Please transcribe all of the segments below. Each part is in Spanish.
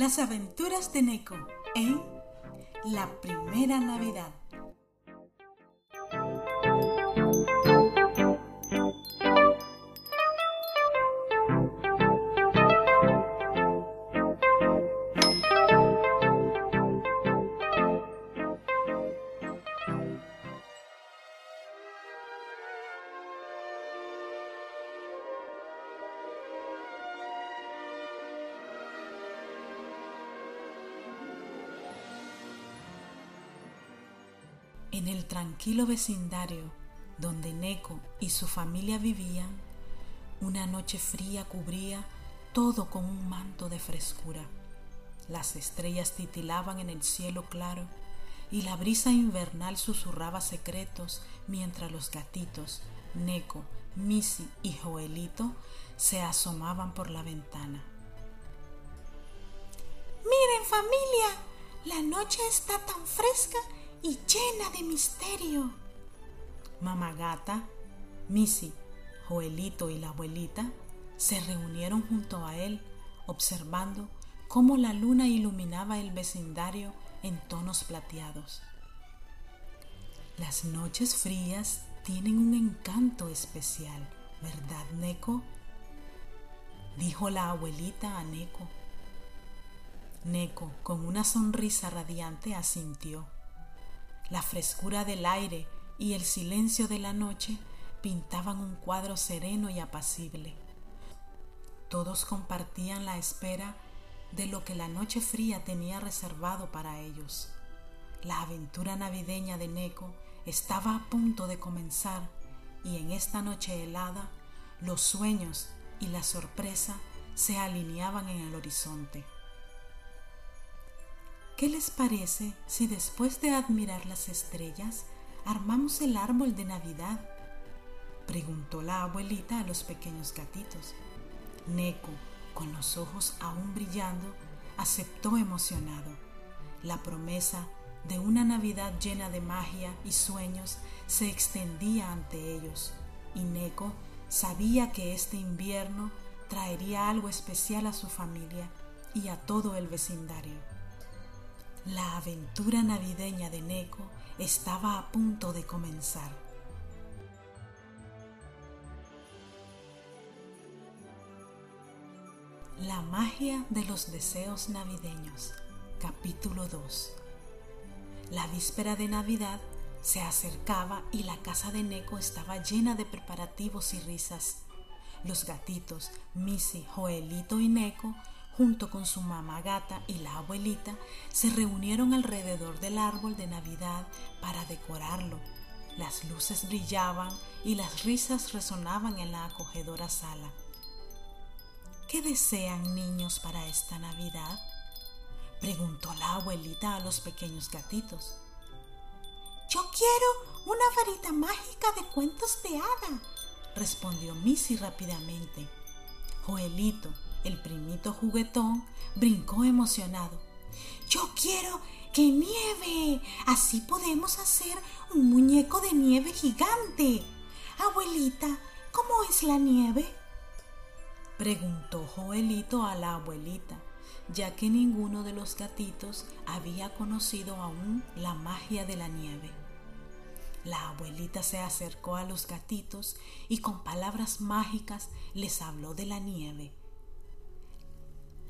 Las aventuras de Neko en La Primera Navidad. En el tranquilo vecindario donde Neko y su familia vivían, una noche fría cubría todo con un manto de frescura. Las estrellas titilaban en el cielo claro y la brisa invernal susurraba secretos mientras los gatitos, Neko, Missy y Joelito, se asomaban por la ventana. Miren familia, la noche está tan fresca y llena de misterio. Mamá gata, Missy, Joelito y la abuelita se reunieron junto a él, observando cómo la luna iluminaba el vecindario en tonos plateados. Las noches frías tienen un encanto especial, ¿verdad, Neko? Dijo la abuelita a Neko. Neko, con una sonrisa radiante, asintió. La frescura del aire y el silencio de la noche pintaban un cuadro sereno y apacible. Todos compartían la espera de lo que la noche fría tenía reservado para ellos. La aventura navideña de Neko estaba a punto de comenzar y en esta noche helada los sueños y la sorpresa se alineaban en el horizonte. ¿Qué les parece si después de admirar las estrellas armamos el árbol de Navidad? preguntó la abuelita a los pequeños gatitos. Neko, con los ojos aún brillando, aceptó emocionado. La promesa de una Navidad llena de magia y sueños se extendía ante ellos, y Neko sabía que este invierno traería algo especial a su familia y a todo el vecindario. La aventura navideña de Neko estaba a punto de comenzar. La magia de los deseos navideños, capítulo 2. La víspera de Navidad se acercaba y la casa de Neko estaba llena de preparativos y risas. Los gatitos, Missy, Joelito y Neko junto con su mamá gata y la abuelita, se reunieron alrededor del árbol de Navidad para decorarlo. Las luces brillaban y las risas resonaban en la acogedora sala. ¿Qué desean niños para esta Navidad? preguntó la abuelita a los pequeños gatitos. Yo quiero una varita mágica de cuentos de hada, respondió Missy rápidamente. Joelito, el primito juguetón brincó emocionado. Yo quiero que nieve. Así podemos hacer un muñeco de nieve gigante. Abuelita, ¿cómo es la nieve? Preguntó Joelito a la abuelita, ya que ninguno de los gatitos había conocido aún la magia de la nieve. La abuelita se acercó a los gatitos y con palabras mágicas les habló de la nieve.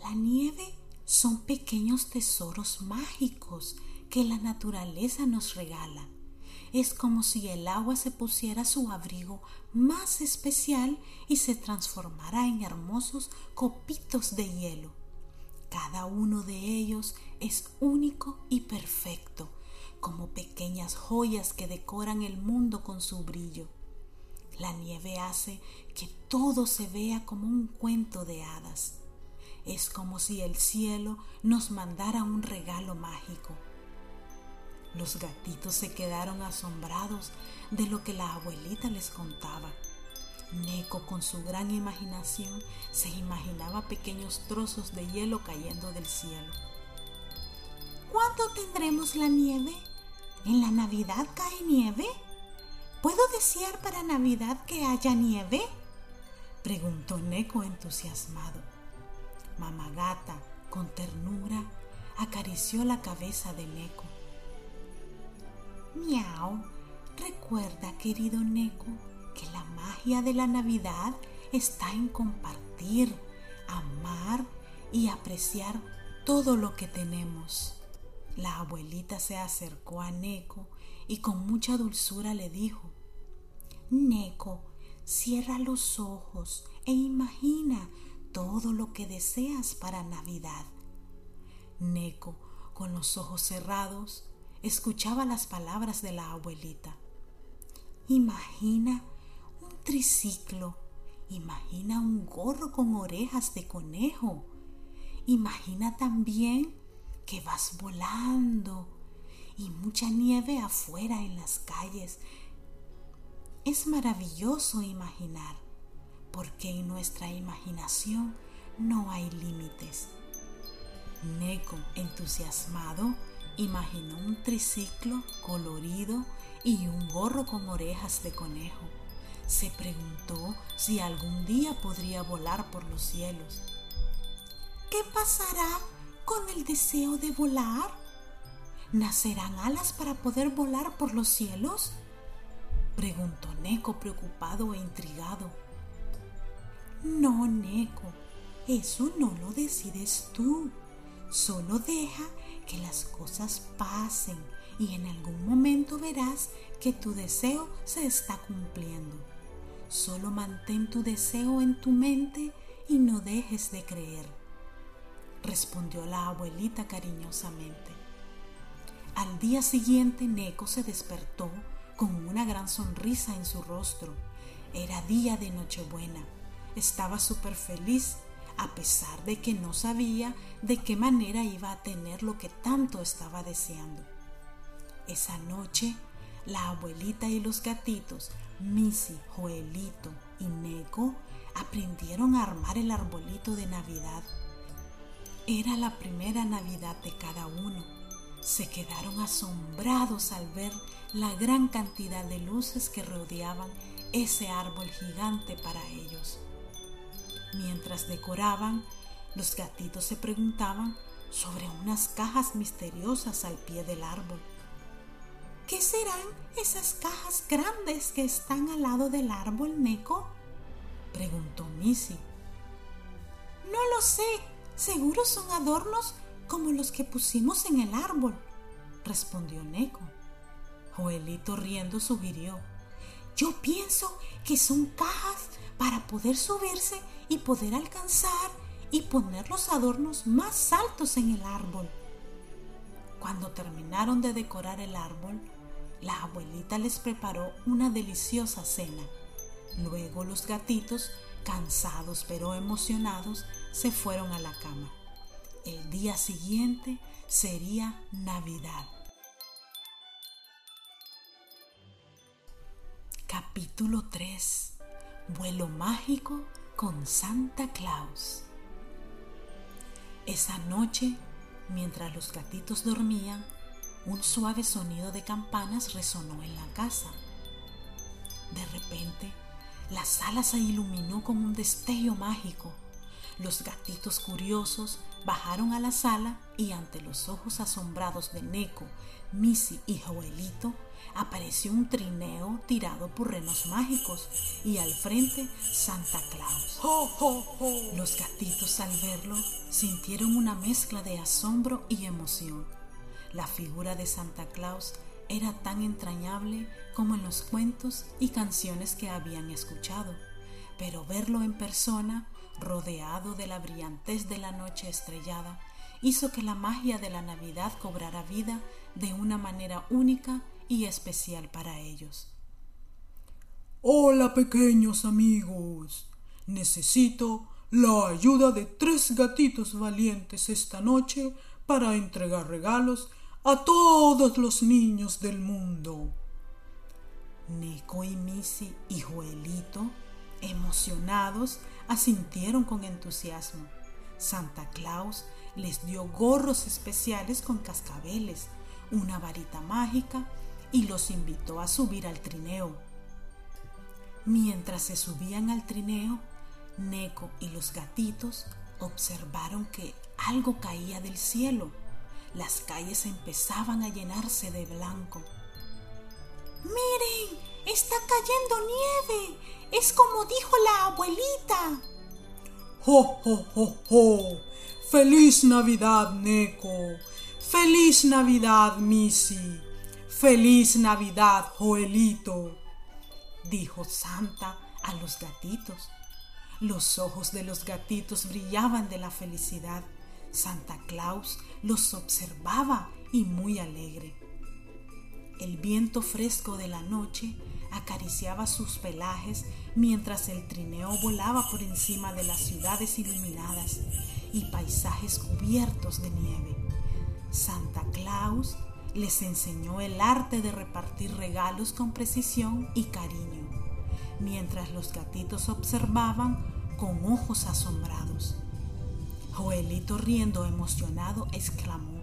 La nieve son pequeños tesoros mágicos que la naturaleza nos regala. Es como si el agua se pusiera su abrigo más especial y se transformara en hermosos copitos de hielo. Cada uno de ellos es único y perfecto, como pequeñas joyas que decoran el mundo con su brillo. La nieve hace que todo se vea como un cuento de hadas es como si el cielo nos mandara un regalo mágico. Los gatitos se quedaron asombrados de lo que la abuelita les contaba. Neko con su gran imaginación se imaginaba pequeños trozos de hielo cayendo del cielo. ¿Cuándo tendremos la nieve? ¿En la Navidad cae nieve? ¿Puedo desear para Navidad que haya nieve? Preguntó Neko entusiasmado. Mamá Gata, Con ternura acarició la cabeza de Neko. Miau, recuerda, querido Neko, que la magia de la Navidad está en compartir, amar y apreciar todo lo que tenemos. La abuelita se acercó a Neko y con mucha dulzura le dijo, Neko, cierra los ojos e imagina todo lo que deseas para Navidad. Neko, con los ojos cerrados, escuchaba las palabras de la abuelita. Imagina un triciclo, imagina un gorro con orejas de conejo, imagina también que vas volando y mucha nieve afuera en las calles. Es maravilloso imaginar, porque en nuestra imaginación no hay límites. Neko, entusiasmado, imaginó un triciclo colorido y un gorro con orejas de conejo. Se preguntó si algún día podría volar por los cielos. ¿Qué pasará con el deseo de volar? ¿Nacerán alas para poder volar por los cielos? Preguntó Neko preocupado e intrigado. No, Neko, eso no lo decides tú. Solo deja que las cosas pasen y en algún momento verás que tu deseo se está cumpliendo. Solo mantén tu deseo en tu mente y no dejes de creer respondió la abuelita cariñosamente. Al día siguiente Neko se despertó con una gran sonrisa en su rostro. Era día de Nochebuena. Estaba súper feliz a pesar de que no sabía de qué manera iba a tener lo que tanto estaba deseando. Esa noche, la abuelita y los gatitos, Missy, Joelito y Neko, aprendieron a armar el arbolito de Navidad era la primera Navidad de cada uno. Se quedaron asombrados al ver la gran cantidad de luces que rodeaban ese árbol gigante para ellos. Mientras decoraban, los gatitos se preguntaban sobre unas cajas misteriosas al pie del árbol. ¿Qué serán esas cajas grandes que están al lado del árbol, Neko? preguntó Missy. No lo sé, Seguro son adornos como los que pusimos en el árbol, respondió Neko. Joelito riendo sugirió, yo pienso que son cajas para poder subirse y poder alcanzar y poner los adornos más altos en el árbol. Cuando terminaron de decorar el árbol, la abuelita les preparó una deliciosa cena. Luego los gatitos Cansados pero emocionados, se fueron a la cama. El día siguiente sería Navidad. Capítulo 3. Vuelo mágico con Santa Claus. Esa noche, mientras los gatitos dormían, un suave sonido de campanas resonó en la casa. De repente, la sala se iluminó con un destello mágico. Los gatitos curiosos bajaron a la sala y ante los ojos asombrados de Neko, Missy y Joelito apareció un trineo tirado por renos mágicos y al frente Santa Claus. Los gatitos al verlo sintieron una mezcla de asombro y emoción. La figura de Santa Claus era tan entrañable como en los cuentos y canciones que habían escuchado, pero verlo en persona, rodeado de la brillantez de la noche estrellada, hizo que la magia de la Navidad cobrara vida de una manera única y especial para ellos. Hola pequeños amigos, necesito la ayuda de tres gatitos valientes esta noche para entregar regalos a todos los niños del mundo. Nico y Missy y Joelito, emocionados, asintieron con entusiasmo. Santa Claus les dio gorros especiales con cascabeles, una varita mágica y los invitó a subir al trineo. Mientras se subían al trineo, Neko y los gatitos observaron que algo caía del cielo. Las calles empezaban a llenarse de blanco. Miren, está cayendo nieve. Es como dijo la abuelita. ¡Jo, jo, jo, jo! ¡Feliz Navidad, Neko! ¡Feliz Navidad, Missy! ¡Feliz Navidad, Joelito! dijo Santa a los gatitos. Los ojos de los gatitos brillaban de la felicidad. Santa Claus los observaba y muy alegre. El viento fresco de la noche acariciaba sus pelajes mientras el trineo volaba por encima de las ciudades iluminadas y paisajes cubiertos de nieve. Santa Claus les enseñó el arte de repartir regalos con precisión y cariño, mientras los gatitos observaban con ojos asombrados. Joelito riendo emocionado exclamó,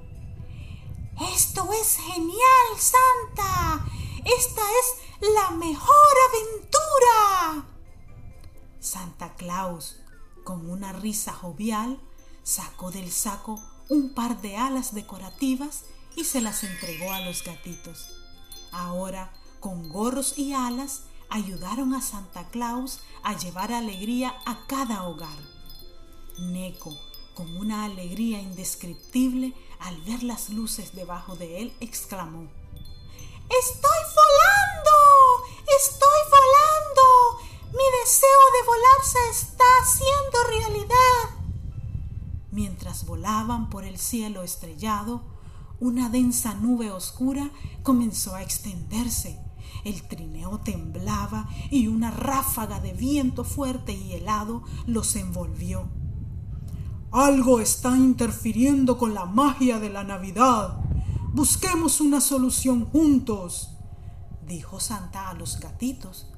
Esto es genial, Santa. Esta es la mejor aventura. Santa Claus, con una risa jovial, sacó del saco un par de alas decorativas y se las entregó a los gatitos. Ahora, con gorros y alas, ayudaron a Santa Claus a llevar alegría a cada hogar. Neco, con una alegría indescriptible al ver las luces debajo de él, exclamó, ¡Estoy volando! ¡Estoy volando! Mi deseo de volar se está haciendo realidad. Mientras volaban por el cielo estrellado, una densa nube oscura comenzó a extenderse. El trineo temblaba y una ráfaga de viento fuerte y helado los envolvió. Algo está interfiriendo con la magia de la Navidad. Busquemos una solución juntos, dijo Santa a los gatitos.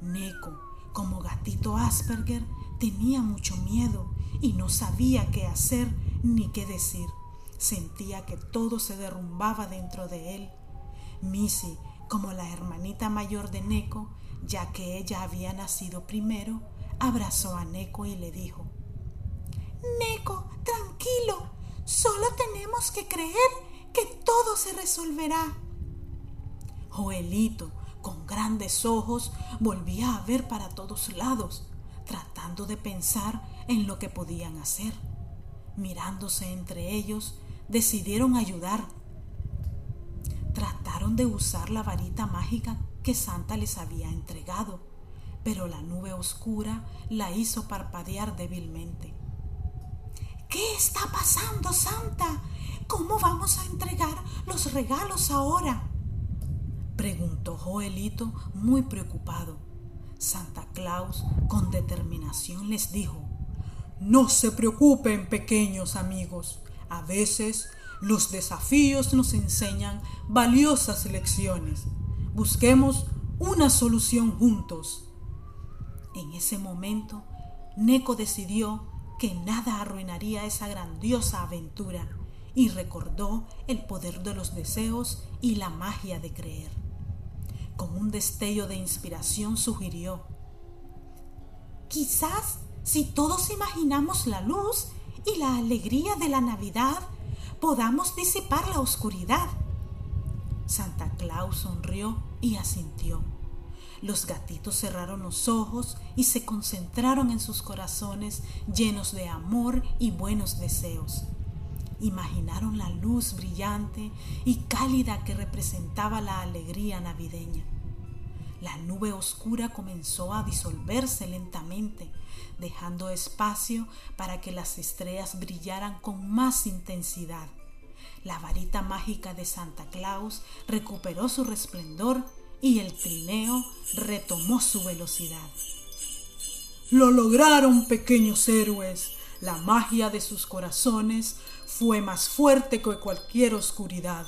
Neko, como gatito Asperger, tenía mucho miedo y no sabía qué hacer ni qué decir. Sentía que todo se derrumbaba dentro de él. Missy, como la hermanita mayor de Neko, ya que ella había nacido primero, abrazó a Neko y le dijo, Neko, tranquilo, solo tenemos que creer que todo se resolverá. Joelito, con grandes ojos, volvía a ver para todos lados, tratando de pensar en lo que podían hacer. Mirándose entre ellos, decidieron ayudar. Trataron de usar la varita mágica que Santa les había entregado, pero la nube oscura la hizo parpadear débilmente. ¿Qué está pasando, Santa? ¿Cómo vamos a entregar los regalos ahora? preguntó Joelito muy preocupado. Santa Claus con determinación les dijo, No se preocupen, pequeños amigos. A veces los desafíos nos enseñan valiosas lecciones. Busquemos una solución juntos. En ese momento, Neko decidió que nada arruinaría esa grandiosa aventura y recordó el poder de los deseos y la magia de creer. Con un destello de inspiración sugirió, quizás si todos imaginamos la luz y la alegría de la Navidad, podamos disipar la oscuridad. Santa Claus sonrió y asintió. Los gatitos cerraron los ojos y se concentraron en sus corazones llenos de amor y buenos deseos. Imaginaron la luz brillante y cálida que representaba la alegría navideña. La nube oscura comenzó a disolverse lentamente dejando espacio para que las estrellas brillaran con más intensidad. La varita mágica de Santa Claus recuperó su resplendor y el trineo retomó su velocidad. Lo lograron, pequeños héroes. La magia de sus corazones fue más fuerte que cualquier oscuridad,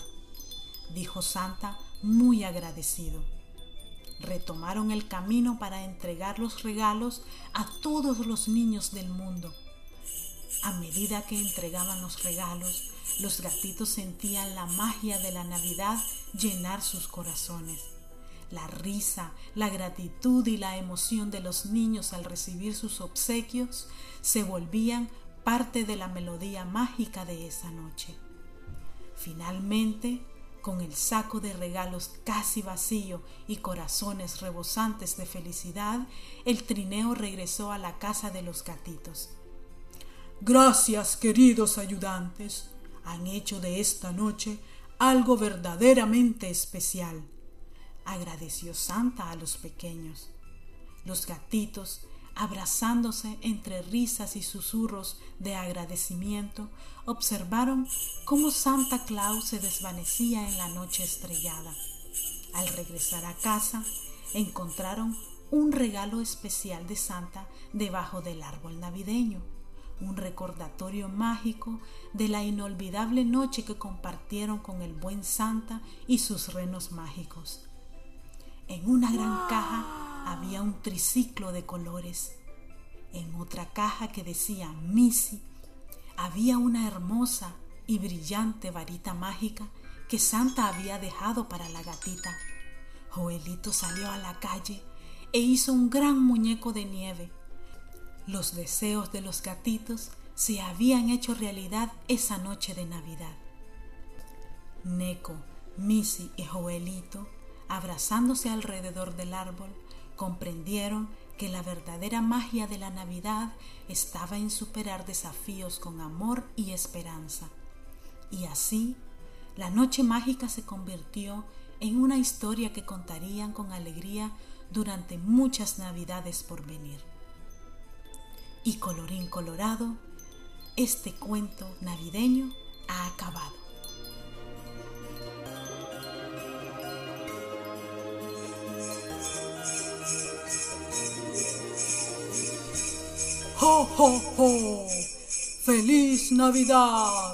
dijo Santa muy agradecido retomaron el camino para entregar los regalos a todos los niños del mundo. A medida que entregaban los regalos, los gatitos sentían la magia de la Navidad llenar sus corazones. La risa, la gratitud y la emoción de los niños al recibir sus obsequios se volvían parte de la melodía mágica de esa noche. Finalmente, con el saco de regalos casi vacío y corazones rebosantes de felicidad, el trineo regresó a la casa de los gatitos. Gracias, queridos ayudantes. Han hecho de esta noche algo verdaderamente especial. Agradeció Santa a los pequeños. Los gatitos, abrazándose entre risas y susurros de agradecimiento, observaron cómo Santa Claus se desvanecía en la noche estrellada. Al regresar a casa, encontraron un regalo especial de Santa debajo del árbol navideño, un recordatorio mágico de la inolvidable noche que compartieron con el buen Santa y sus renos mágicos. En una gran caja había un triciclo de colores. En otra caja que decía Missy había una hermosa y brillante varita mágica que Santa había dejado para la gatita. Joelito salió a la calle e hizo un gran muñeco de nieve. Los deseos de los gatitos se habían hecho realidad esa noche de Navidad. Neko, Missy y Joelito, abrazándose alrededor del árbol, comprendieron que la verdadera magia de la Navidad estaba en superar desafíos con amor y esperanza. Y así, la noche mágica se convirtió en una historia que contarían con alegría durante muchas Navidades por venir. Y colorín colorado, este cuento navideño ha acabado. ¡Ho, ho, ho! ¡Feliz Navidad!